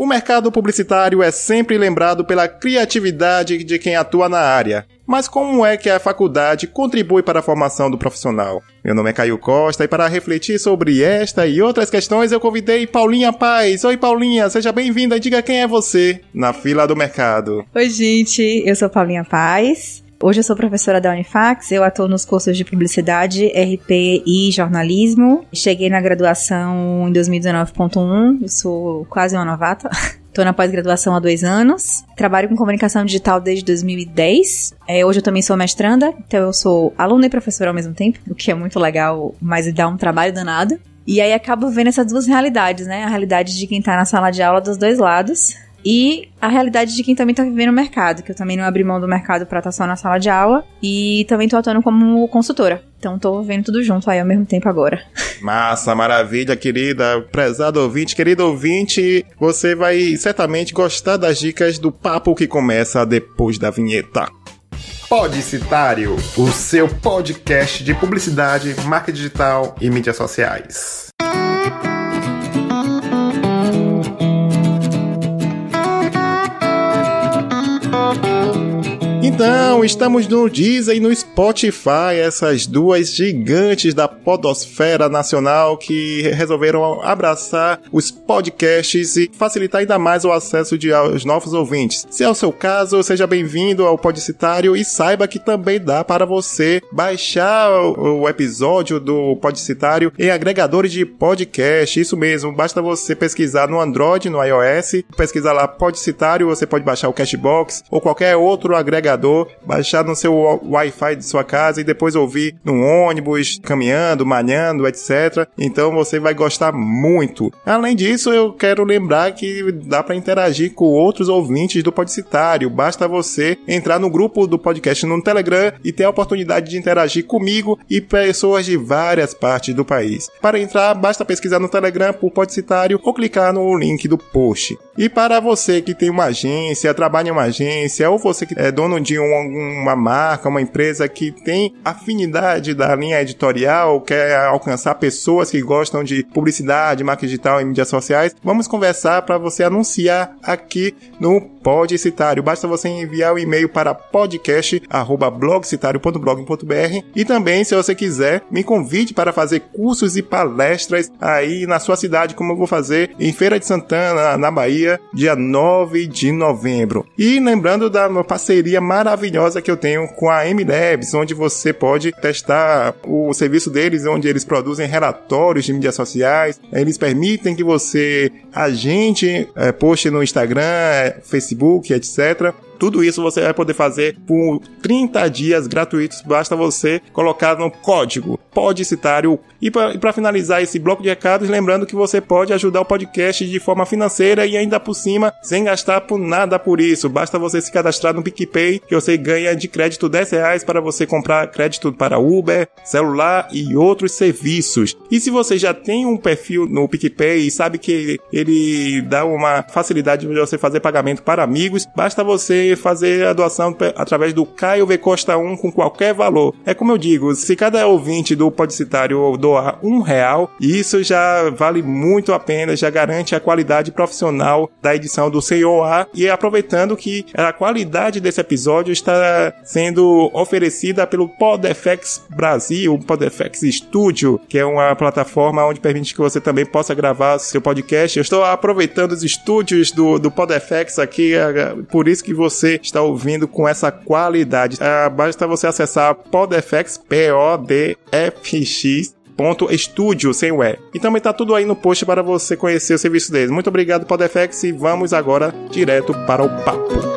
O mercado publicitário é sempre lembrado pela criatividade de quem atua na área. Mas como é que a faculdade contribui para a formação do profissional? Meu nome é Caio Costa e para refletir sobre esta e outras questões eu convidei Paulinha Paz. Oi Paulinha, seja bem-vinda e diga quem é você na fila do mercado. Oi gente, eu sou Paulinha Paz. Hoje eu sou professora da Unifax, eu atuo nos cursos de publicidade, RP e jornalismo. Cheguei na graduação em 2019.1, eu sou quase uma novata. Estou na pós-graduação há dois anos. Trabalho com comunicação digital desde 2010. É, hoje eu também sou mestranda, então eu sou aluna e professora ao mesmo tempo, o que é muito legal, mas dá um trabalho danado. E aí acabo vendo essas duas realidades, né? A realidade de quem tá na sala de aula dos dois lados e a realidade de quem também tá vivendo o mercado, que eu também não abri mão do mercado pra estar só na sala de aula e também tô atuando como consultora. Então tô vendo tudo junto aí ao mesmo tempo agora. Massa, maravilha, querida, prezado ouvinte, querido ouvinte, você vai certamente gostar das dicas do papo que começa depois da vinheta. Podicitário, o seu podcast de publicidade, marca digital e mídias sociais. Então, estamos no Deezer e no Spotify, essas duas gigantes da podosfera nacional que resolveram abraçar os podcasts e facilitar ainda mais o acesso de aos novos ouvintes. Se é o seu caso, seja bem-vindo ao Podcitário e saiba que também dá para você baixar o episódio do Podcitário em agregadores de podcast. Isso mesmo, basta você pesquisar no Android, no iOS, pesquisar lá Podcitário, você pode baixar o Cashbox ou qualquer outro agregador computador, baixar no seu Wi-Fi de sua casa e depois ouvir no ônibus, caminhando, malhando, etc. Então você vai gostar muito. Além disso, eu quero lembrar que dá para interagir com outros ouvintes do Podcitário. Basta você entrar no grupo do podcast no Telegram e ter a oportunidade de interagir comigo e pessoas de várias partes do país. Para entrar, basta pesquisar no Telegram por Podcitário ou clicar no link do post. E para você que tem uma agência, trabalha em uma agência ou você que é dono de um, uma marca, uma empresa que tem afinidade da linha editorial, quer alcançar pessoas que gostam de publicidade, marketing digital e mídias sociais, vamos conversar para você anunciar aqui no Podcitário. Basta você enviar o um e-mail para podcast@blogcitario.blog.br e também, se você quiser, me convide para fazer cursos e palestras aí na sua cidade, como eu vou fazer em Feira de Santana, na Bahia, dia 9 de novembro. E lembrando da parceria maravilhosa maravilhosa que eu tenho com a MLabs, onde você pode testar o serviço deles, onde eles produzem relatórios de mídias sociais. Eles permitem que você agende é, post no Instagram, Facebook, etc. Tudo isso você vai poder fazer por 30 dias gratuitos. Basta você colocar no código Podcitário. E para finalizar esse bloco de recados, lembrando que você pode ajudar o podcast de forma financeira e ainda por cima, sem gastar por nada por isso. Basta você se cadastrar no PicPay, que você ganha de crédito 10 reais para você comprar crédito para Uber, celular e outros serviços. E se você já tem um perfil no PicPay e sabe que ele dá uma facilidade de você fazer pagamento para amigos, basta você fazer a doação através do Caio V Costa 1 com qualquer valor. É como eu digo, se cada ouvinte do Podcitário doar um real, isso já vale muito a pena, já garante a qualidade profissional da edição do COA e aproveitando que a qualidade desse episódio está sendo oferecida pelo PodFX Brasil, PodFX Studio, que é uma plataforma onde permite que você também possa gravar seu podcast. Eu estou aproveitando os estúdios do, do PodFX aqui, é, por isso que você você está ouvindo com essa qualidade. Ah, basta você acessar Podfx, P-O-D-F-X ponto estúdio sem o E. Também tá tudo aí no post para você conhecer o serviço deles. Muito obrigado, Podfx, e vamos agora direto para o papo.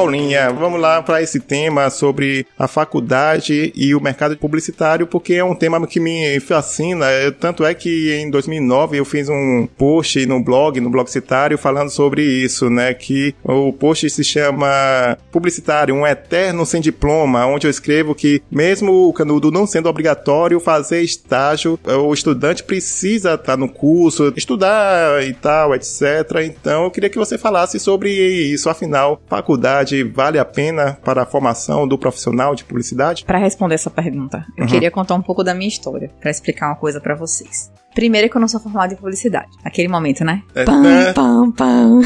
Paulinha, vamos lá para esse tema sobre a faculdade e o mercado publicitário, porque é um tema que me fascina. Tanto é que em 2009 eu fiz um post no blog, no blog citário, falando sobre isso, né? Que o post se chama Publicitário, um eterno sem diploma, onde eu escrevo que mesmo o canudo não sendo obrigatório fazer estágio, o estudante precisa estar no curso, estudar e tal, etc. Então eu queria que você falasse sobre isso, afinal, faculdade faculdade vale a pena para a formação do profissional de publicidade? Para responder essa pergunta, eu uhum. queria contar um pouco da minha história, para explicar uma coisa para vocês. Primeiro é que eu não sou formada em publicidade. Aquele momento, né? É, pam, né? pam, pam.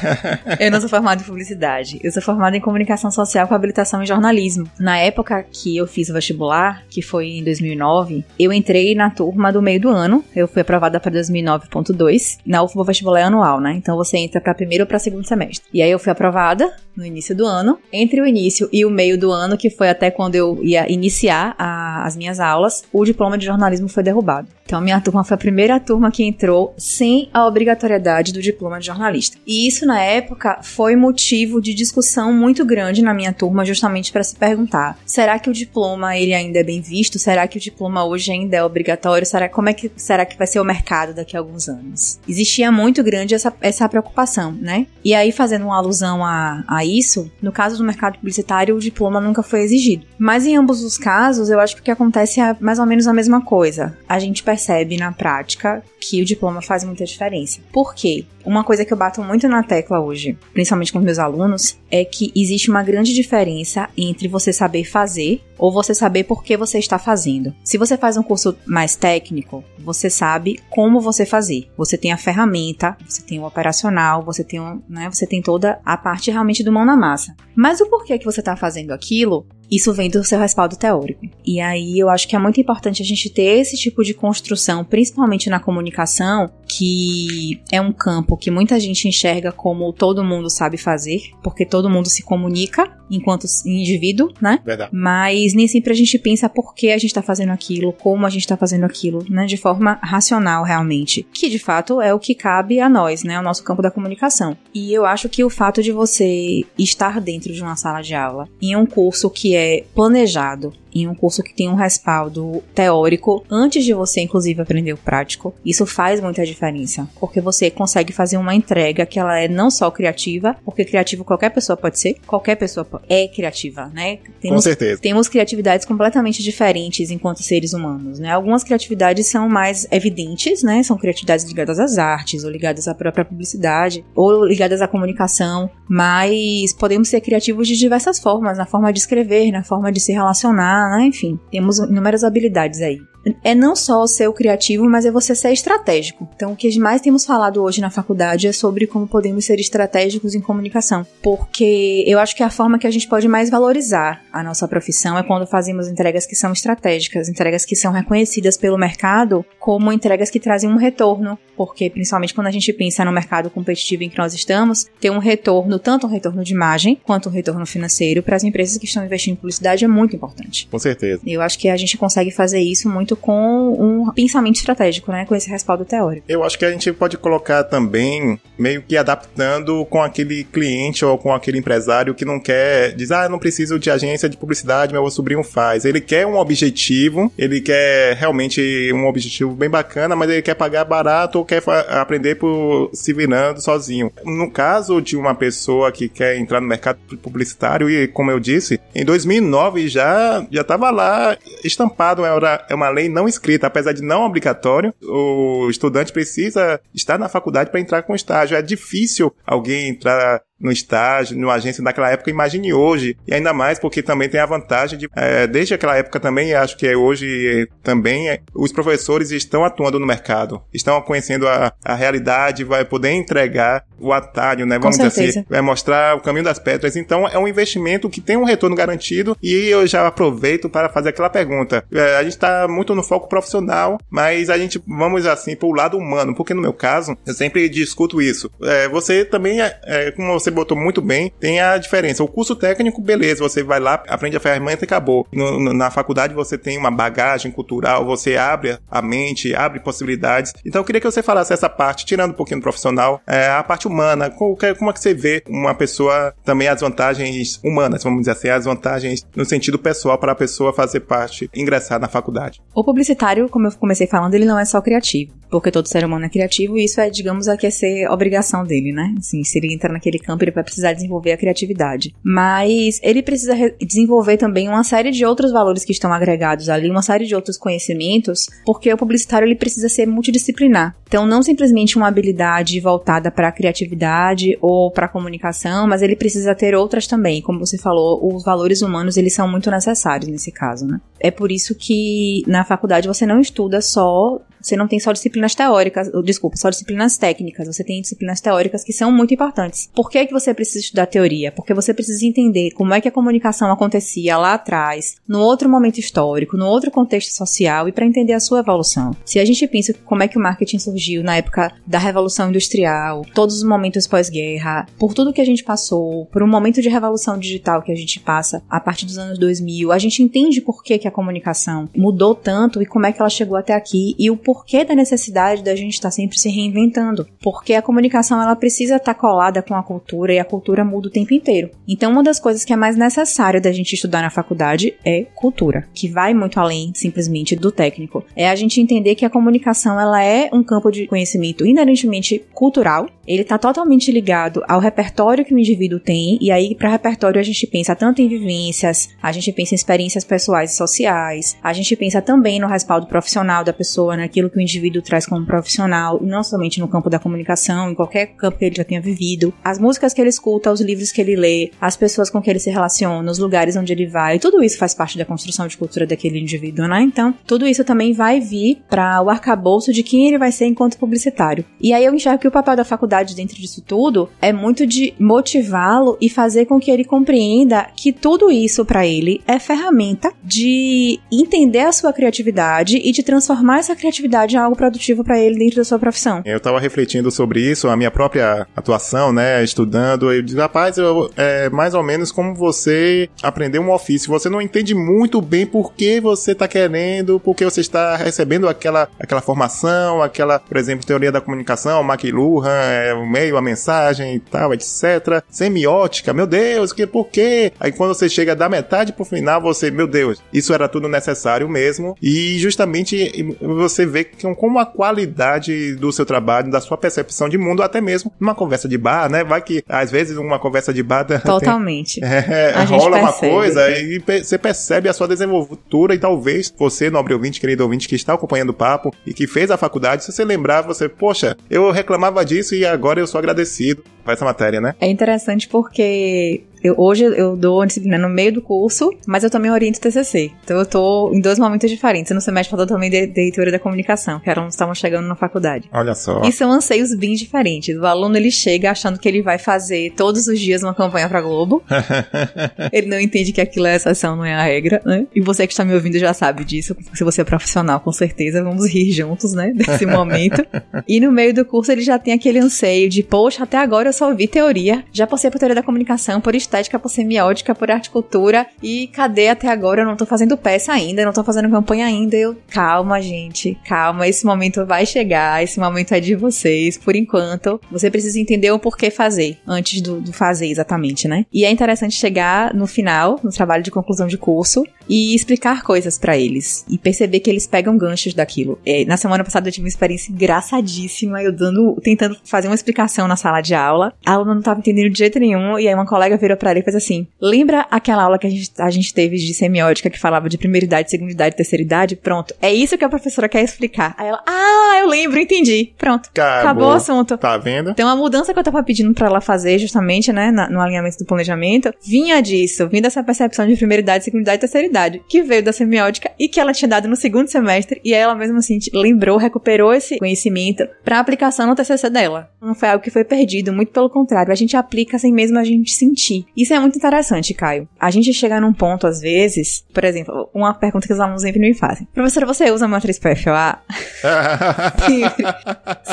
eu não sou formada em publicidade. Eu sou formada em comunicação social com habilitação em jornalismo. Na época que eu fiz o vestibular, que foi em 2009, eu entrei na turma do meio do ano. Eu fui aprovada para 2009.2. Na UFBA o vestibular é anual, né? Então você entra para primeiro ou para segundo semestre. E aí eu fui aprovada no início do ano. Entre o início e o meio do ano, que foi até quando eu ia iniciar a, as minhas aulas, o diploma de jornalismo foi derrubado. Então minha turma foi a primeira turma que entrou sem a obrigatoriedade do diploma de jornalista. E isso na época foi motivo de discussão muito grande na minha turma, justamente para se perguntar: será que o diploma ele ainda é bem visto? Será que o diploma hoje ainda é obrigatório? Será como é que será que vai ser o mercado daqui a alguns anos? Existia muito grande essa, essa preocupação, né? E aí fazendo uma alusão a, a isso, no caso do mercado publicitário, o diploma nunca foi exigido. Mas em ambos os casos, eu acho que o que acontece é mais ou menos a mesma coisa. A gente percebe na prática prática que o diploma faz muita diferença. Por quê? Uma coisa que eu bato muito na tecla hoje, principalmente com meus alunos, é que existe uma grande diferença entre você saber fazer ou você saber por que você está fazendo. Se você faz um curso mais técnico, você sabe como você fazer. Você tem a ferramenta, você tem o operacional, você tem, um, né, você tem toda a parte realmente do mão na massa. Mas o porquê que você está fazendo aquilo isso vem do seu respaldo teórico. E aí eu acho que é muito importante a gente ter esse tipo de construção, principalmente na comunicação, que é um campo que muita gente enxerga como todo mundo sabe fazer, porque todo mundo se comunica enquanto indivíduo, né? Verdade. Mas nem sempre a gente pensa por que a gente tá fazendo aquilo, como a gente tá fazendo aquilo, né? De forma racional, realmente. Que de fato é o que cabe a nós, né? O nosso campo da comunicação. E eu acho que o fato de você estar dentro de uma sala de aula, em um curso que é planejado, em um curso que tem um respaldo teórico antes de você, inclusive, aprender o prático, isso faz muita diferença, porque você consegue fazer uma entrega que ela é não só criativa, porque criativo qualquer pessoa pode ser, qualquer pessoa é criativa, né? Temos, Com certeza. Temos criatividades completamente diferentes enquanto seres humanos, né? Algumas criatividades são mais evidentes, né? São criatividades ligadas às artes, ou ligadas à própria publicidade, ou ligadas à comunicação, mas podemos ser criativos de diversas formas, na forma de escrever, na forma de se relacionar? Enfim, temos inúmeras habilidades aí é não só ser o criativo, mas é você ser estratégico. Então, o que mais temos falado hoje na faculdade é sobre como podemos ser estratégicos em comunicação, porque eu acho que a forma que a gente pode mais valorizar a nossa profissão é quando fazemos entregas que são estratégicas, entregas que são reconhecidas pelo mercado como entregas que trazem um retorno, porque principalmente quando a gente pensa no mercado competitivo em que nós estamos, ter um retorno, tanto um retorno de imagem quanto um retorno financeiro para as empresas que estão investindo em publicidade é muito importante. Com certeza. Eu acho que a gente consegue fazer isso muito muito com um pensamento estratégico, né? Com esse respaldo teórico. Eu acho que a gente pode colocar também, meio que adaptando com aquele cliente ou com aquele empresário que não quer, diz, ah, não preciso de agência de publicidade, meu sobrinho faz. Ele quer um objetivo, ele quer realmente um objetivo bem bacana, mas ele quer pagar barato ou quer aprender por se virando sozinho. No caso de uma pessoa que quer entrar no mercado publicitário, e como eu disse, em 2009 já já estava lá estampado, era, é uma lei lei não escrita, apesar de não obrigatório, o estudante precisa estar na faculdade para entrar com estágio. É difícil alguém entrar no estágio, numa agência naquela época, imagine hoje. E ainda mais porque também tem a vantagem de, é, desde aquela época também, acho que é hoje também, é, os professores estão atuando no mercado, estão conhecendo a, a realidade, vai poder entregar o atalho, né? Vamos dizer assim, vai mostrar o caminho das pedras. Então, é um investimento que tem um retorno garantido e eu já aproveito para fazer aquela pergunta. É, a gente está muito no foco profissional, mas a gente, vamos assim, para o lado humano, porque no meu caso, eu sempre discuto isso. É, você também, é, é como você você botou muito bem, tem a diferença. O curso técnico, beleza, você vai lá, aprende a ferramenta e acabou. No, no, na faculdade você tem uma bagagem cultural, você abre a mente, abre possibilidades. Então eu queria que você falasse essa parte, tirando um pouquinho do profissional, é, a parte humana. Como, como é que você vê uma pessoa, também as vantagens humanas, vamos dizer assim, as vantagens no sentido pessoal para a pessoa fazer parte, ingressar na faculdade? O publicitário, como eu comecei falando, ele não é só criativo porque todo ser humano é criativo e isso é, digamos, aqui é ser obrigação dele, né? Assim, se ele entrar naquele campo, ele vai precisar desenvolver a criatividade. Mas ele precisa desenvolver também uma série de outros valores que estão agregados ali, uma série de outros conhecimentos, porque o publicitário ele precisa ser multidisciplinar. Então, não simplesmente uma habilidade voltada para a criatividade ou para a comunicação, mas ele precisa ter outras também. Como você falou, os valores humanos eles são muito necessários nesse caso, né? É por isso que na faculdade você não estuda só você não tem só disciplinas teóricas, desculpa, só disciplinas técnicas, você tem disciplinas teóricas que são muito importantes. Por que, que você precisa estudar teoria? Porque você precisa entender como é que a comunicação acontecia lá atrás, no outro momento histórico, no outro contexto social e para entender a sua evolução. Se a gente pensa como é que o marketing surgiu na época da Revolução Industrial, todos os momentos pós-guerra, por tudo que a gente passou, por um momento de revolução digital que a gente passa a partir dos anos 2000, a gente entende por que, que a comunicação mudou tanto e como é que ela chegou até aqui e o porquê da necessidade da gente estar tá sempre se reinventando. Porque a comunicação ela precisa estar tá colada com a cultura e a cultura muda o tempo inteiro. Então, uma das coisas que é mais necessária da gente estudar na faculdade é cultura, que vai muito além simplesmente do técnico. É a gente entender que a comunicação ela é um campo de conhecimento inerentemente cultural. Ele está totalmente ligado ao repertório que o indivíduo tem e aí para repertório a gente pensa tanto em vivências, a gente pensa em experiências pessoais e sociais, a gente pensa também no respaldo profissional da pessoa, naquilo aquilo que o indivíduo traz como profissional, não somente no campo da comunicação, em qualquer campo que ele já tenha vivido, as músicas que ele escuta, os livros que ele lê, as pessoas com que ele se relaciona, os lugares onde ele vai, tudo isso faz parte da construção de cultura daquele indivíduo, né? Então, tudo isso também vai vir para o arcabouço de quem ele vai ser enquanto publicitário. E aí eu enxergo que o papel da faculdade dentro disso tudo é muito de motivá-lo e fazer com que ele compreenda que tudo isso para ele é ferramenta de entender a sua criatividade e de transformar essa criatividade atividade é algo produtivo para ele dentro da sua profissão. Eu tava refletindo sobre isso, a minha própria atuação, né, estudando, eu digo, rapaz, eu, é mais ou menos como você aprender um ofício. Você não entende muito bem por que você tá querendo, porque você está recebendo aquela, aquela formação, aquela, por exemplo, teoria da comunicação, McLuhan, é, o meio, a mensagem e tal, etc. Semiótica, meu Deus, que por quê? Aí quando você chega da metade pro final, você, meu Deus, isso era tudo necessário mesmo. E justamente você vê como a qualidade do seu trabalho, da sua percepção de mundo, até mesmo numa conversa de bar, né? Vai que às vezes uma conversa de bar totalmente tem, é, rola uma coisa e você percebe a sua desenvoltura e talvez você, nobre ouvinte, querido ouvinte que está acompanhando o papo e que fez a faculdade, se você lembrar, você, poxa, eu reclamava disso e agora eu sou agradecido por essa matéria, né? É interessante porque eu, hoje eu dou disciplina no meio do curso, mas eu também oriento TCC. Então eu tô em dois momentos diferentes. No semestre falou também de, de teoria da comunicação, que eram estavam chegando na faculdade. Olha só. E são anseios bem diferentes. O aluno ele chega achando que ele vai fazer todos os dias uma campanha pra Globo. ele não entende que aquilo é exceção, não é a regra, né? E você que está me ouvindo já sabe disso. Se você é profissional, com certeza, vamos rir juntos, né? Desse momento. e no meio do curso ele já tem aquele anseio de, poxa, até agora eu só ouvi teoria, já passei por teoria da comunicação, por estética, por semiótica, por horticultura. E cadê até agora? Eu não tô fazendo peça ainda, eu não tô fazendo campanha ainda. Eu, calma, gente, calma. Esse momento vai chegar, esse momento é de vocês. Por enquanto, você precisa entender o porquê fazer, antes do, do fazer exatamente, né? E é interessante chegar no final, no trabalho de conclusão de curso, e explicar coisas para eles. E perceber que eles pegam ganchos daquilo. É, na semana passada eu tive uma experiência engraçadíssima, eu dando, tentando fazer uma explicação na sala de aula. A aluna não tava entendendo de jeito nenhum, e aí uma colega virou pra ele e fez assim: Lembra aquela aula que a gente, a gente teve de semiótica que falava de primeira idade, segunda idade, terceira idade? Pronto. É isso que a professora quer explicar. Aí ela, ah, eu lembro, entendi. Pronto. Acabou, Acabou o assunto. Tá vendo? Então a mudança que eu tava pedindo para ela fazer, justamente, né, no alinhamento do planejamento, vinha disso, vinha dessa percepção de primeira idade, segunda idade, terceira idade, que veio da semiótica e que ela tinha dado no segundo semestre, e ela mesmo assim lembrou, recuperou esse conhecimento para aplicação no TCC dela. Não foi algo que foi perdido, muito pelo contrário, a gente aplica sem mesmo a gente sentir. Isso é muito interessante, Caio. A gente chega num ponto, às vezes, por exemplo, uma pergunta que os alunos sempre me fazem. Professora, você usa matriz PFOA? sempre,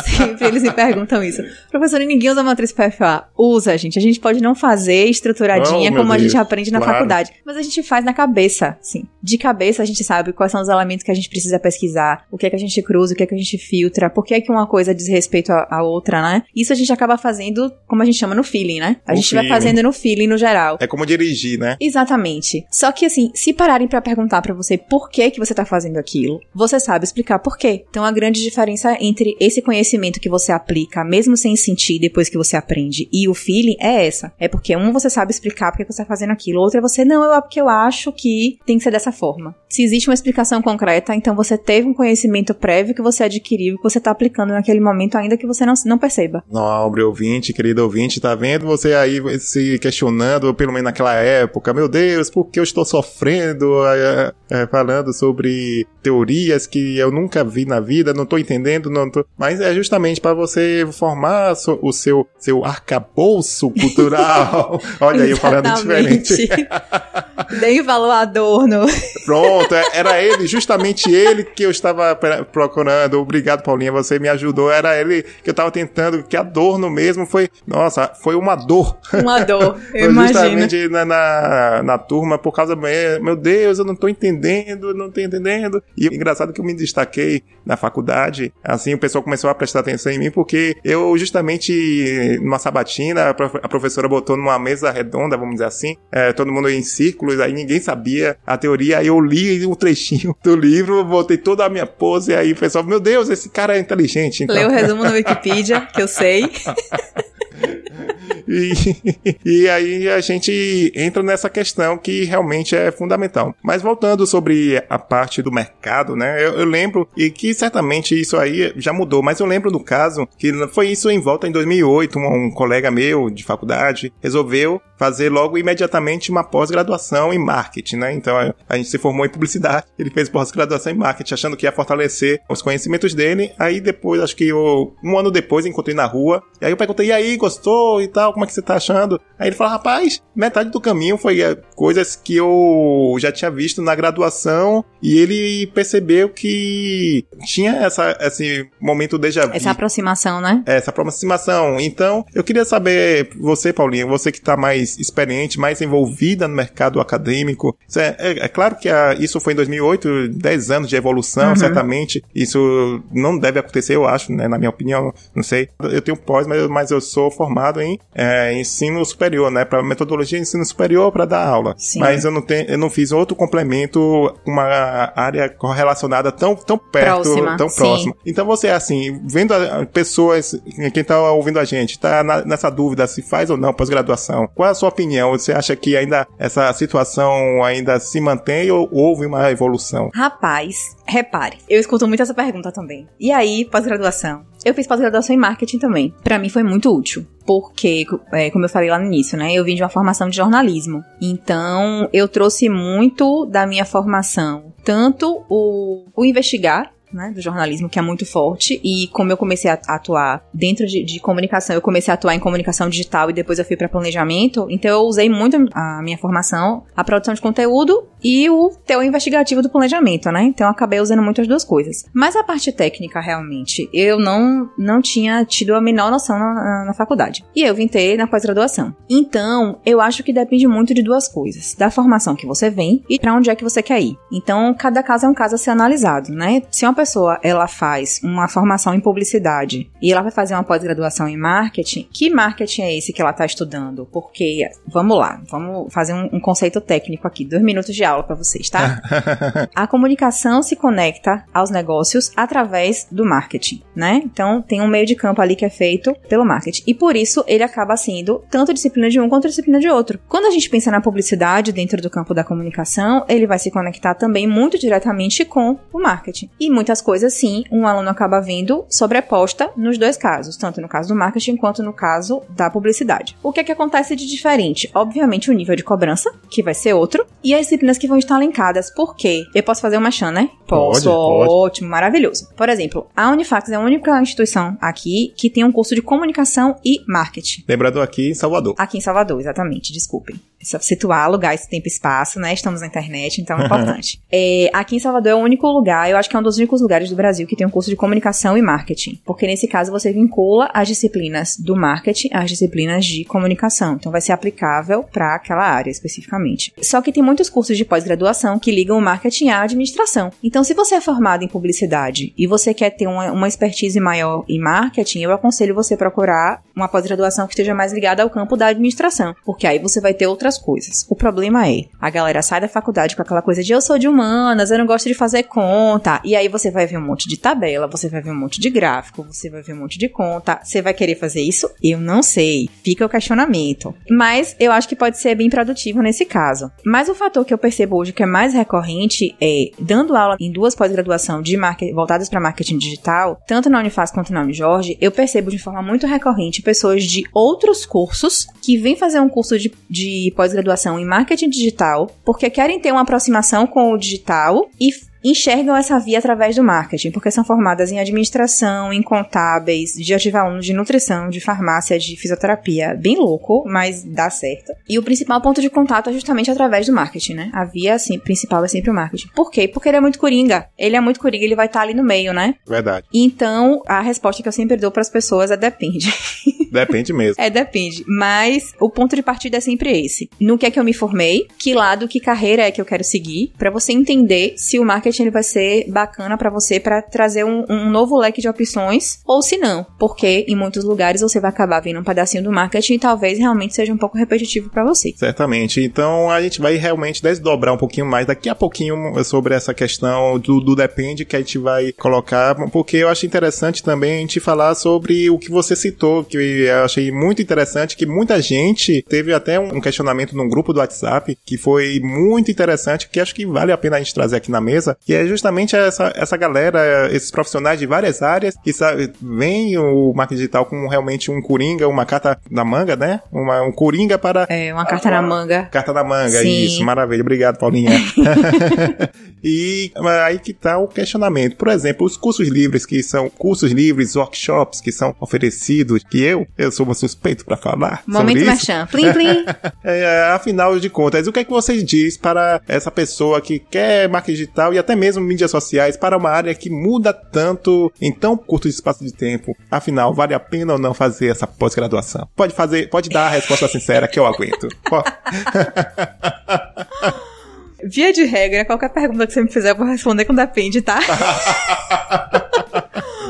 sempre eles me perguntam isso. Professora, ninguém usa matriz PFOA. Usa, gente. A gente pode não fazer estruturadinha oh, como Deus. a gente aprende na claro. faculdade, mas a gente faz na cabeça, sim. De cabeça a gente sabe quais são os elementos que a gente precisa pesquisar, o que é que a gente cruza, o que é que a gente filtra, por que é que uma coisa diz respeito à outra, né? Isso a gente acaba fazendo como a gente chama, no feeling, né? A No gente vai feeling. fazendo no feeling no geral. É como dirigir, né? Exatamente. Só que assim, se pararem pra perguntar pra você por que que você tá fazendo aquilo, você sabe explicar por quê. Então a grande diferença entre esse conhecimento que você aplica, mesmo sem sentir depois que você aprende, e o feeling é essa. É porque um você sabe explicar porque você tá fazendo aquilo, outro é você não, é porque eu acho que tem que ser dessa forma. Se existe uma explicação concreta, então você teve um conhecimento prévio que você adquiriu, que você tá aplicando naquele momento, ainda que você não, não perceba. Nobre ouvinte, querido ouvinte, tá vendo você aí se questionando, pelo menos naquela época, meu Deus, por que eu estou sofrendo, é, é, falando sobre teorias que eu nunca vi na vida, não tô entendendo, não tô... Mas é justamente para você formar so- o seu, seu arcabouço cultural. Olha aí eu falando diferente. Nem falou Adorno. Pronto, é- era ele, justamente ele que eu estava procurando. Obrigado, Paulinha, você me ajudou. Era ele que eu estava tentando, que adorno mesmo foi. Nossa, foi uma dor. Uma dor, eu justamente na, na, na turma, por causa. Meu Deus, eu não tô entendendo, eu não tô entendendo. E engraçado que eu me destaquei na faculdade, assim, o pessoal começou a prestar atenção em mim, porque eu, justamente, numa sabatina, a prof- a professora botou numa mesa redonda, vamos dizer assim, é, todo mundo em círculos, aí ninguém sabia a teoria, aí eu li um trechinho do livro, botei toda a minha pose, aí o pessoal, meu Deus, esse cara é inteligente. Então. Lê o resumo no Wikipedia, que eu sei. E, e aí a gente entra nessa questão que realmente é fundamental. Mas voltando sobre a parte do mercado, né? Eu, eu lembro, e que certamente isso aí já mudou, mas eu lembro do caso que foi isso em volta em 2008. Um, um colega meu de faculdade resolveu fazer logo imediatamente uma pós-graduação em marketing, né? Então a, gente se formou em publicidade, ele fez pós-graduação em marketing, achando que ia fortalecer os conhecimentos dele. Aí depois, acho que eu, um ano depois, encontrei na rua. E aí eu perguntei, e aí, gostou e tal? Como é que você tá achando? Aí ele falou, rapaz, metade do caminho foi é, coisas que eu já tinha visto na graduação e ele percebeu que tinha essa, esse momento déjà vu. Essa aproximação, né? Essa aproximação. Então, eu queria saber, você, Paulinha, você que está mais experiente, mais envolvida no mercado acadêmico. É, é- é claro que a- isso foi em 2008, 10 anos de evolução, Uhum. certamente. Isso não deve acontecer, eu acho, né, na minha opinião. Não sei. Eu tenho pós, mas, eu- mas eu sou formado em é, ensino superior, né? Para metodologia de ensino superior para dar aula. Sim. Mas eu não, tenho, eu não fiz outro complemento com uma área correlacionada tão, tão perto, Próxima, tão sim. próxima. Então você, assim, vendo a- pessoas, quem tá ouvindo a gente, tá na- nessa dúvida se faz ou não pós-graduação, qual sua opinião? Você acha que ainda essa situação ainda se mantém ou houve uma evolução? Rapaz, repare, eu escuto muito essa pergunta também. E aí, pós-graduação? Eu fiz pós-graduação em marketing também. Pra mim foi muito útil. Porque, é, como eu falei lá no início, né? Eu vim de uma formação de jornalismo. Então, eu trouxe muito da minha formação. Tanto o, o investigar, né, do jornalismo, que é muito forte, e como eu comecei a atuar dentro de, de comunicação, eu comecei a atuar em comunicação digital e depois eu fui para planejamento, então eu usei muito a minha formação, a produção de conteúdo e o teu investigativo do planejamento, né? Então acabei usando muito as duas coisas. Mas a parte técnica, realmente, eu não, não tinha tido a menor noção na, na, na faculdade. E eu vim ter na pós-graduação. Então, eu acho que depende muito de duas coisas: da formação que você vem e para onde é que você quer ir. Então, cada caso é um caso a ser analisado, né? Se uma pessoa ela faz uma formação em publicidade e ela vai fazer uma pós-graduação em marketing, que marketing é esse que ela está estudando? Porque, vamos lá, vamos fazer um, um conceito técnico aqui, dois minutos de aula para vocês, tá? a comunicação se conecta aos negócios através do marketing, né? Então tem um meio de campo ali que é feito pelo marketing. E por isso ele acaba sendo tanto disciplina de um quanto disciplina de outro. Quando a gente pensa na publicidade dentro do campo da comunicação, ele vai se conectar também muito diretamente com o marketing. E muitas coisas, sim, um aluno acaba vendo sobreposta nos dois casos, tanto no caso do marketing quanto no caso da publicidade. O que é que acontece de diferente? Obviamente o nível de cobrança, que vai ser outro, e as disciplinas que vão estar linkadas. Por quê? Eu posso fazer uma chan, né? Posso. Pode, pode. Ótimo, maravilhoso. Por exemplo, a Unifax é a única instituição aqui que tem um curso de comunicação e marketing. Lembrando aqui em Salvador. Aqui em Salvador, exatamente, desculpem. Situar, alugar esse tempo e espaço, né? Estamos na internet, então é importante. É, aqui em Salvador é o único lugar, eu acho que é um dos únicos lugares do Brasil que tem um curso de comunicação e marketing. Porque nesse caso você vincula as disciplinas do marketing às disciplinas de comunicação. Então vai ser aplicável para aquela área especificamente. Só que tem muitos cursos de pós-graduação que ligam o marketing à administração. Então, se você é formado em publicidade e você quer ter uma, uma expertise maior em marketing, eu aconselho você procurar uma pós-graduação que esteja mais ligada ao campo da administração, porque aí você vai ter outras coisas. O problema é, a galera sai da faculdade com aquela coisa de eu sou de humanas, eu não gosto de fazer conta, e aí você vai ver um monte de tabela, você vai ver um monte de gráfico, você vai ver um monte de conta, você vai querer fazer isso? Eu não sei. Fica o questionamento. Mas eu acho que pode ser bem produtivo nesse caso. Mas o fator que eu percebo hoje que é mais recorrente é, dando aula em duas pós-graduação de marketing, voltadas para marketing digital, tanto na Unifaz quanto na Unijorge, eu percebo de forma muito recorrente pessoas de outros cursos que vêm fazer um curso de, de pós-graduação em marketing digital porque querem ter uma aproximação com o digital e enxergam essa via através do marketing, porque são formadas em administração, em contábeis, já tive alunos de nutrição, de farmácia, de fisioterapia, bem louco, mas dá certo. E o principal ponto de contato é justamente através do marketing, né? A via assim, principal é sempre o marketing. Por quê? Porque ele é muito coringa. Ele é muito coringa, ele vai estar ali no meio, né? Verdade. Então, a resposta que eu sempre dou para as pessoas é depende. Depende mesmo. é, depende. Mas o ponto de partida é sempre esse. No que é que eu me formei, que lado, que carreira é que eu quero seguir, para você entender se o marketing ele vai ser bacana para você para trazer um, um, novo leque de opções ou se não. Porque em muitos lugares você vai acabar vendo um pedacinho do marketing e talvez realmente seja um pouco repetitivo para você. Certamente. Então a gente vai realmente desdobrar um pouquinho mais daqui a pouquinho sobre essa questão do, do depende que a gente vai colocar, porque eu acho interessante também a gente falar sobre o que você citou, que eu achei muito interessante, que muita gente teve até um questionamento num grupo do WhatsApp que foi muito interessante, que acho que vale a pena a gente trazer aqui na mesa, que é justamente essa, essa galera, esses profissionais de várias áreas que sabe, veem o marketing digital como realmente um coringa, uma carta na manga, né? Uma, um coringa para. É, uma carta na manga. Carta na manga, Sim. isso, maravilha. Obrigado, Paulinha. e aí que tá o questionamento. Por exemplo, os cursos livres, que são cursos livres, workshops que são oferecidos, que eu, eu sou uma suspeito para falar. Momento Merchan. Plim, plim. é, afinal de contas, o que é que você diz para essa pessoa que quer marketing digital e até mesmo mídias sociais para uma área que muda tanto em tão curto espaço de tempo? Afinal, vale a pena ou não fazer essa pós-graduação? Pode fazer, pode dar a resposta sincera que eu aguento. Via de regra, qualquer pergunta que você me fizer, eu vou responder com depende, tá?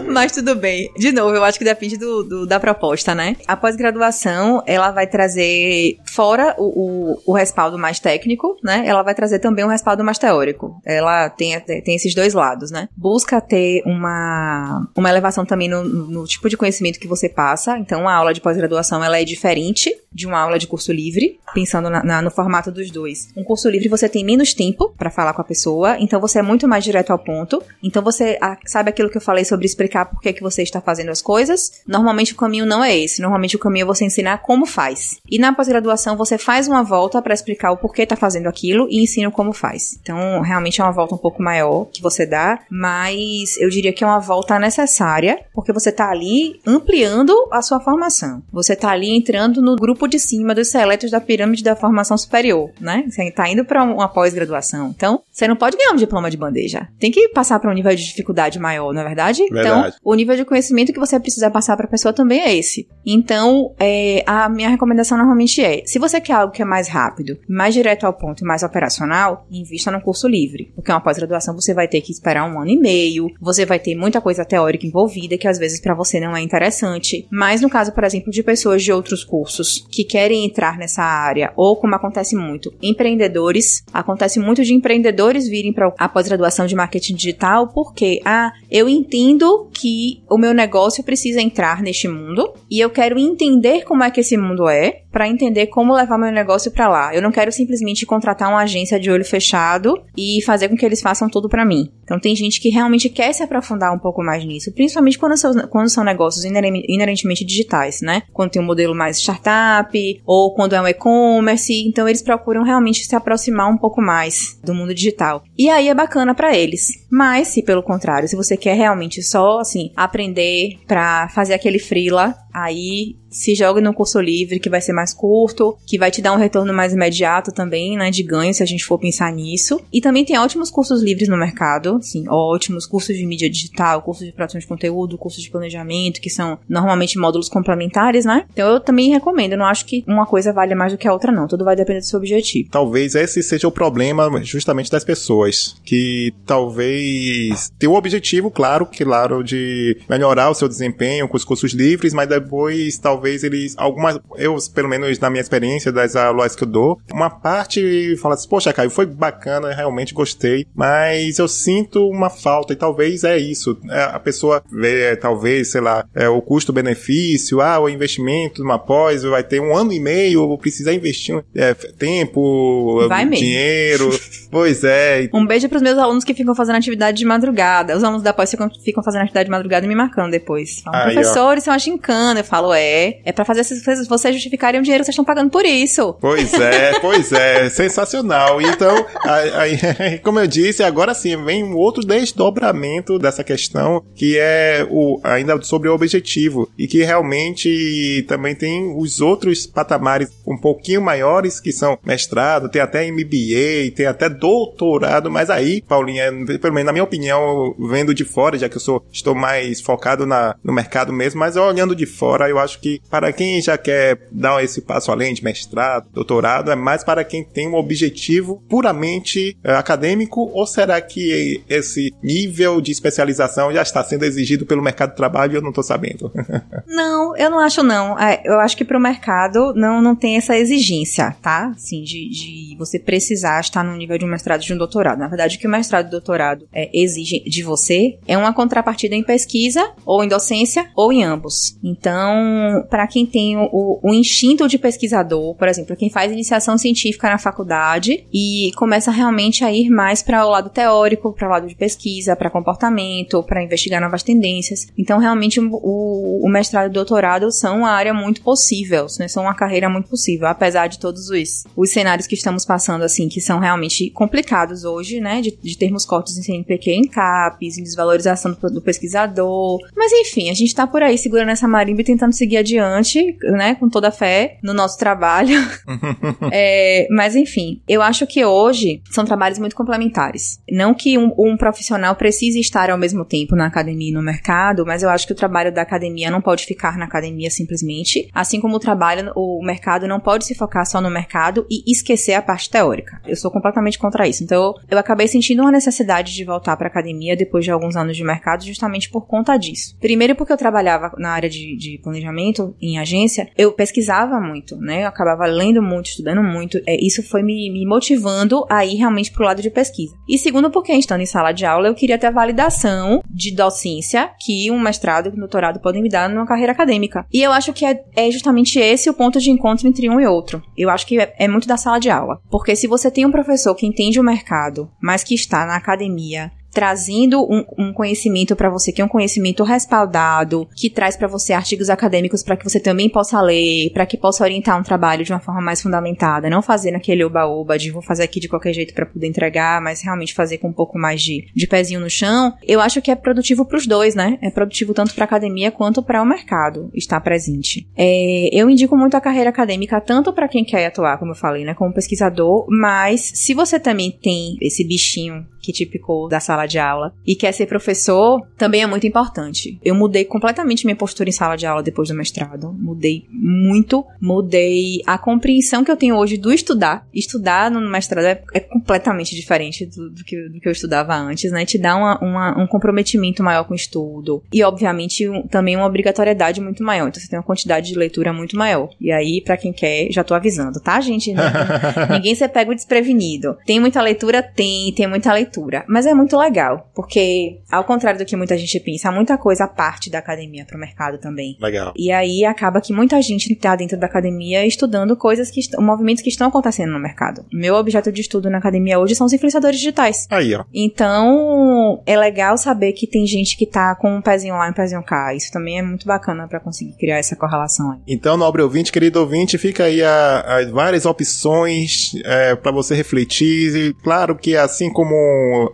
Mas tudo bem. De novo, eu acho que depende do, do da proposta, né? A pós-graduação, ela vai trazer, fora o, o, o, respaldo mais técnico, né? Ela vai trazer também um respaldo mais teórico. Ela tem, tem esses dois lados, né? Busca ter uma, uma elevação também no, no tipo de conhecimento que você passa. Então, a aula de pós-graduação, ela é diferente de uma aula de curso livre, pensando na, na, no formato dos dois. Um curso livre, você tem menos tempo para falar com a pessoa, então você é muito mais direto ao ponto. Então, você a, sabe aquilo que eu falei sobre explicar por que, que você está fazendo as coisas. Normalmente o caminho não é esse. Normalmente o caminho é você ensinar como faz. E na pós-graduação você faz uma volta para explicar o porquê está fazendo aquilo e ensina como faz. Então, realmente é uma volta um pouco maior que você dá, mas eu diria que é uma volta necessária, porque você está ali ampliando a sua formação. Você está ali entrando no grupo de cima dos seletos da pirâmide da formação superior, né? Você está indo para uma pós-graduação. Então, você não pode ganhar um diploma de bandeja. Tem que passar para um nível de dificuldade maior, não é verdade? verdade. Então, o nível de conhecimento que você precisa passar para a pessoa também é esse. Então, é, a minha recomendação normalmente é: se você quer algo que é mais rápido, mais direto ao ponto e mais operacional, invista no curso livre. Porque uma pós-graduação você vai ter que esperar um ano e meio, você vai ter muita coisa teórica envolvida que às vezes para você não é interessante. Mas no caso, por exemplo, de pessoas de outros cursos que querem entrar nessa área, ou como acontece muito, empreendedores, acontece muito de empreendedores virem para a pós-graduação de marketing digital porque, ah, eu entendo que o meu negócio precisa entrar neste mundo e eu quero entender como é que esse mundo é para entender como levar meu negócio para lá. Eu não quero simplesmente contratar uma agência de olho fechado e fazer com que eles façam tudo para mim. Então tem gente que realmente quer se aprofundar um pouco mais nisso, principalmente quando são, quando são negócios inerentemente digitais, né? Quando tem um modelo mais startup ou quando é um e-commerce, então eles procuram realmente se aproximar um pouco mais do mundo digital. E aí é bacana para eles. Mas se pelo contrário, se você quer realmente só assim aprender para fazer aquele freela, aí se jogue no curso livre, que vai ser mais curto, que vai te dar um retorno mais imediato também, né, de ganho, se a gente for pensar nisso. E também tem ótimos cursos livres no mercado, sim, ótimos cursos de mídia digital, cursos de produção de conteúdo, cursos de planejamento, que são normalmente módulos complementares, né? Então eu também recomendo, eu não acho que uma coisa vale mais do que a outra não, tudo vai depender do seu objetivo. Talvez esse seja o problema justamente das pessoas, que talvez tem o objetivo, claro, claro, de melhorar o seu desempenho com os cursos livres, mas depois talvez eles, algumas, eu, pelo menos na minha experiência das aulas que eu dou, uma parte fala assim, poxa, Caio, foi bacana, realmente gostei, mas eu sinto uma falta, e talvez é isso. É, a pessoa vê, talvez, sei lá, é, o custo-benefício, ah, o investimento numa pós vai ter um ano e meio, vou precisar investir é, tempo, vai dinheiro. pois é. Um beijo pros meus alunos que ficam fazendo atividade de madrugada. Os alunos da pós ficam, ficam fazendo atividade de madrugada e me marcando depois. Falam, professor, isso é uma gincana. Eu falo, é, é para fazer vocês justificarem o dinheiro que vocês estão pagando por isso. Pois é, pois é. sensacional. Então, aí, como eu disse, agora sim, vem um outro desdobramento dessa questão, que é o ainda sobre o objetivo. E que realmente também tem os outros patamares um pouquinho maiores, que são mestrado, tem até MBA, tem até doutorado, mas aí, Paulinha, pelo menos na minha opinião, vendo de fora, já que eu sou, estou mais focado na, no mercado mesmo, mas olhando de fora, eu acho que para quem já quer dar esse passo além de mestrado, doutorado, é mais para quem tem um objetivo puramente é, acadêmico ou será que esse nível de especialização já está sendo exigido pelo mercado de trabalho e eu não estou sabendo? não, eu não acho não. É, eu acho que para o mercado não, não tem essa exigência, tá? Assim, de, de você precisar estar no nível de um mestrado de um doutorado. Na verdade, o que o mestrado e doutorado é, exige de você é uma contrapartida em pesquisa, ou em docência, ou em ambos. Então, para quem tem o, o, instinto de pesquisador, por exemplo, quem faz iniciação científica na faculdade e começa realmente a ir mais para o lado teórico, para o lado de pesquisa, para comportamento, para investigar novas tendências. Então, realmente, o, o mestrado e o doutorado são uma área muito possível, né? São uma carreira muito possível, apesar de todos os, os cenários que estamos passando, assim, que são realmente complicados hoje, né? De, de termos cortes em CNPq em CAPES, em desvalorização do, do pesquisador. Mas, enfim, a gente tá por aí segurando essa marimba e tentando seguir adiante, né, com toda a fé no nosso trabalho. é, mas enfim, eu acho que hoje são trabalhos muito complementares. Não que um, um, profissional precise estar ao mesmo tempo na academia e no mercado, mas eu acho que o trabalho da academia não pode ficar na academia simplesmente, assim como o trabalho, o mercado não pode se focar só no mercado e esquecer a parte teórica. Eu sou completamente contra isso. Então, eu acabei sentindo uma necessidade de voltar para academia depois de alguns anos de mercado, justamente por conta disso. Primeiro porque eu trabalhava na área de, de planejamento em agência, eu pesquisava muito, né? Eu acabava lendo muito, estudando muito. É, isso foi me, me motivando a ir realmente pro lado de pesquisa. E segundo, porque estando em sala de aula, eu queria ter a validação de docência que um mestrado e um doutorado podem me dar numa carreira acadêmica. E eu acho que é, é justamente esse o ponto de encontro entre um e outro. Eu acho que é, é muito da sala de aula. Porque se você tem um professor que entende o mercado, mas que está na academia trazendo um, um conhecimento para você que é um conhecimento respaldado, que traz para você artigos acadêmicos para que você também possa ler, para que possa orientar um trabalho de uma forma mais fundamentada, não fazer naquele oba-oba de vou fazer aqui de qualquer jeito para poder entregar, mas realmente fazer com um pouco mais de, de pezinho no chão. Eu acho que é produtivo para os dois, né? É produtivo tanto para academia quanto para o mercado estar presente. É, eu indico muito a carreira acadêmica tanto para quem quer atuar, como eu falei, né, como pesquisador, mas se você também tem esse bichinho que típico da sala de aula e quer ser professor, também é muito importante. Eu mudei completamente minha postura em sala de aula depois do mestrado. Mudei muito. Mudei a compreensão que eu tenho hoje do estudar. Estudar no mestrado é, é completamente diferente do, do, que, do, que, eu estudava antes, né? Te dá uma, uma, um comprometimento maior com o estudo. E, obviamente, um, também uma obrigatoriedade muito maior. Então, você tem uma quantidade de leitura muito maior. E aí, para quem quer, já tô avisando, tá, gente? Ninguém, ninguém se pega desprevenido. Tem muita leitura? Tem, tem muita leitura leitura. Mas é muito legal, porque ao contrário do que muita gente pensa, há muita coisa parte da academia para o mercado também. Legal. E aí acaba que muita gente está dentro da academia estudando coisas que movimentos que estão acontecendo no mercado. Meu objeto de estudo na academia hoje são os influenciadores digitais. Aí, ó. Então, é legal saber que tem gente que tá com um pezinho lá e um pezinho cá. Isso também é muito bacana para conseguir criar essa correlação aí. Então, nobre ouvinte, querido ouvinte, fica aí as várias opções é, para você refletir. E claro que assim como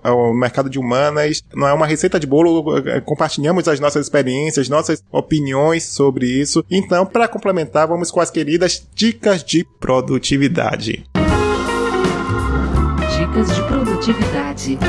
o mercado de humanas, não é uma receita de bolo, é, compartilhamos as nossas experiências, nossas opiniões sobre isso. Então, para complementar, vamos com as queridas dicas de produtividade. Dicas de produtividade.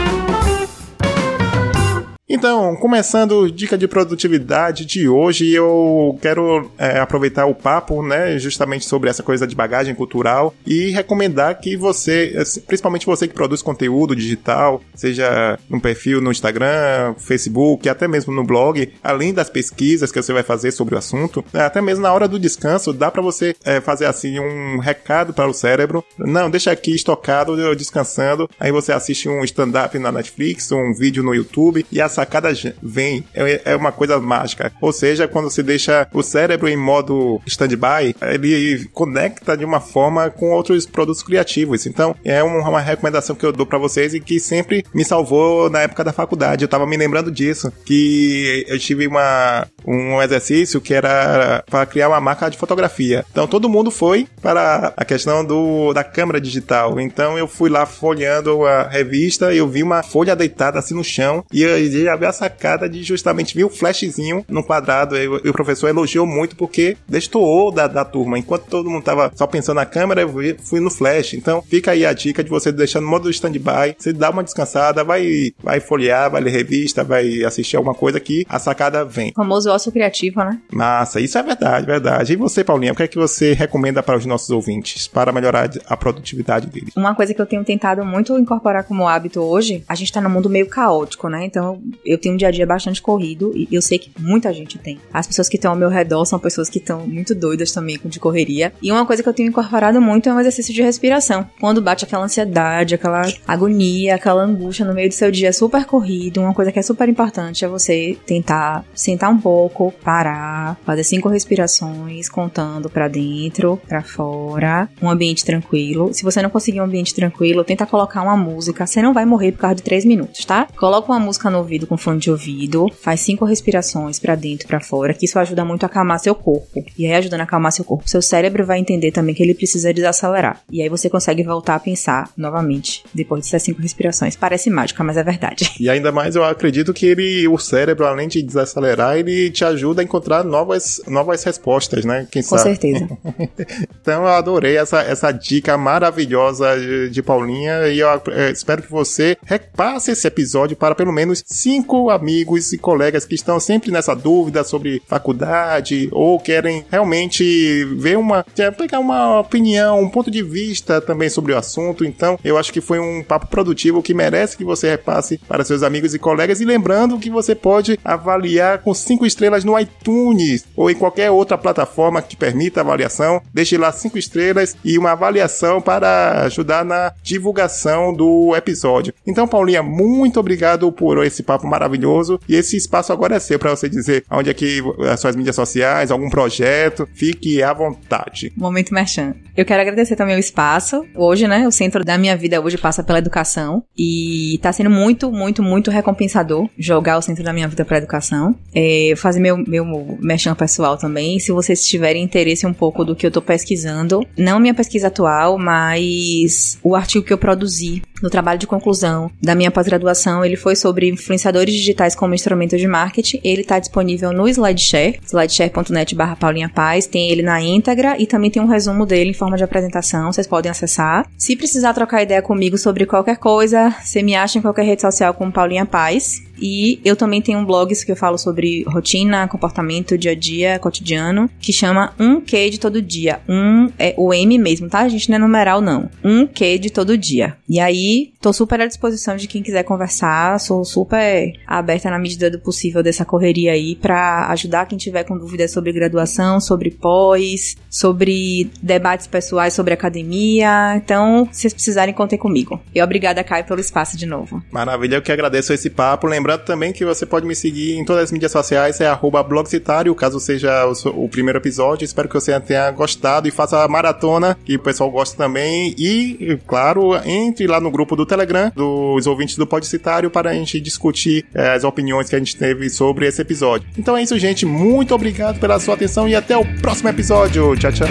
Então, começando dica de produtividade de hoje, eu quero é, aproveitar o papo, né, justamente sobre essa coisa de bagagem cultural e recomendar que você, principalmente você que produz conteúdo digital, seja no perfil no Instagram, Facebook, até mesmo no blog, além das pesquisas que você vai fazer sobre o assunto, né, até mesmo na hora do descanso, dá para você é, fazer assim um recado para o cérebro. Não, deixa aqui estocado, descansando. Aí você assiste um stand-up na Netflix, um vídeo no YouTube e a sacada vem, é, é uma coisa mágica. Ou seja, quando você deixa o cérebro em modo stand-by, ele conecta de uma forma com outros produtos criativos. Então, é uma recomendação que eu dou para vocês e que sempre me salvou na época da faculdade. Eu tava me lembrando disso, que eu tive uma, um exercício que era para criar uma marca de fotografia. Então, todo mundo foi para a questão do, da câmera digital. Então, eu fui lá folheando a revista, eu vi uma folha deitada assim no chão e eu já vi a sacada de justamente vir o flashzinho no quadrado. E o professor elogiou muito porque destoou da, da turma. Enquanto todo mundo tava só pensando na câmera, eu fui no flash. Então fica aí a dica de você deixar no modo stand-by. Você dá uma descansada, vai, vai folhear, vai ler revista, vai assistir alguma coisa que a sacada vem. O famoso ócio criativo, né? Massa, isso é verdade, verdade. E você, Paulinha, o que é que você recomenda para os nossos ouvintes para melhorar a produtividade deles? Uma coisa que eu tenho tentado muito incorporar como hábito hoje, a gente tá num mundo meio caótico, né? Então eu tenho um dia a dia bastante corrido e eu sei que muita gente tem. As pessoas que estão ao meu redor são pessoas que estão muito doidas também com de correria. E uma coisa que eu tenho incorporado muito é um exercício de respiração. Quando bate aquela ansiedade, aquela agonia, aquela angústia no meio do seu dia super corrido, uma coisa que é super importante é você tentar sentar um pouco, parar, fazer cinco respirações, contando para dentro, para fora, um ambiente tranquilo. Se você não conseguir um ambiente tranquilo, tenta colocar uma música. Você não vai morrer por causa de três minutos, tá? Coloca uma música no ouvido com fone de ouvido, faz cinco respirações para dentro e pra fora, que isso ajuda muito a acalmar seu corpo. E aí, ajudando a acalmar seu corpo, seu cérebro vai entender também que ele precisa desacelerar. E aí você consegue voltar a pensar novamente, depois dessas cinco respirações. Parece mágica, mas é verdade. E ainda mais eu acredito que ele, o cérebro, além de desacelerar, ele te ajuda a encontrar novas, novas respostas, né? Quem Com sabe? certeza. então eu adorei essa, essa dica maravilhosa de, de Paulinha e eu é, espero que você repasse esse episódio para pelo menos cinco cinco amigos e colegas que estão sempre nessa dúvida sobre faculdade ou querem realmente ver uma, pegar uma opinião, um ponto de vista também sobre o assunto. Então, eu acho que foi um papo produtivo que merece que você repasse para seus amigos e colegas. E lembrando que você pode avaliar com cinco estrelas no iTunes ou em qualquer outra plataforma que permita avaliação. Deixe lá cinco estrelas e uma avaliação para ajudar na divulgação do episódio. Então, Paulinha, muito obrigado por esse papo maravilhoso maravilhoso. E esse espaço agora é seu para você dizer onde é que as suas mídias sociais, algum projeto, fique à vontade. Momento merchan. Eu quero agradecer também o espaço. Hoje, né, o centro da minha vida hoje passa pela educação e tá sendo muito, muito, muito recompensador jogar o centro da minha vida para educação. É, fazer meu, meu merchan pessoal também. Se vocês tiverem interesse um pouco do que eu tô pesquisando, não minha pesquisa atual, mas o artigo que eu produzi no trabalho de conclusão da minha pós-graduação, ele foi sobre influenciadores digitais como instrumento de marketing. Ele está disponível no SlideShare, slideshare.net barra Paulinha Paz, tem ele na íntegra e também tem um resumo dele em forma de apresentação, vocês podem acessar. Se precisar trocar ideia comigo sobre qualquer coisa, você me acha em qualquer rede social como Paulinha Paz. E eu também tenho um blog que eu falo sobre rotina, comportamento, dia a dia, cotidiano, que chama Um Q de Todo Dia. Um é o M mesmo, tá? A gente não é numeral, não. Um Q de Todo Dia. E aí, tô super à disposição de quem quiser conversar, sou super aberta na medida do possível dessa correria aí para ajudar quem tiver com dúvidas sobre graduação, sobre pós, sobre debates pessoais sobre academia. Então, se vocês precisarem, contem comigo. E obrigada, Caio, pelo espaço de novo. Maravilha, eu que agradeço esse papo. Lembrando também que você pode me seguir em todas as mídias sociais, é blogcitário, caso seja o, o primeiro episódio. Espero que você tenha gostado e faça a maratona, que o pessoal gosta também. E, claro, entre lá no grupo do Telegram dos ouvintes do Podcitário para a gente discutir é, as opiniões que a gente teve sobre esse episódio. Então é isso, gente. Muito obrigado pela sua atenção e até o próximo episódio. Tchau, tchau.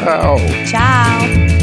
Tchau.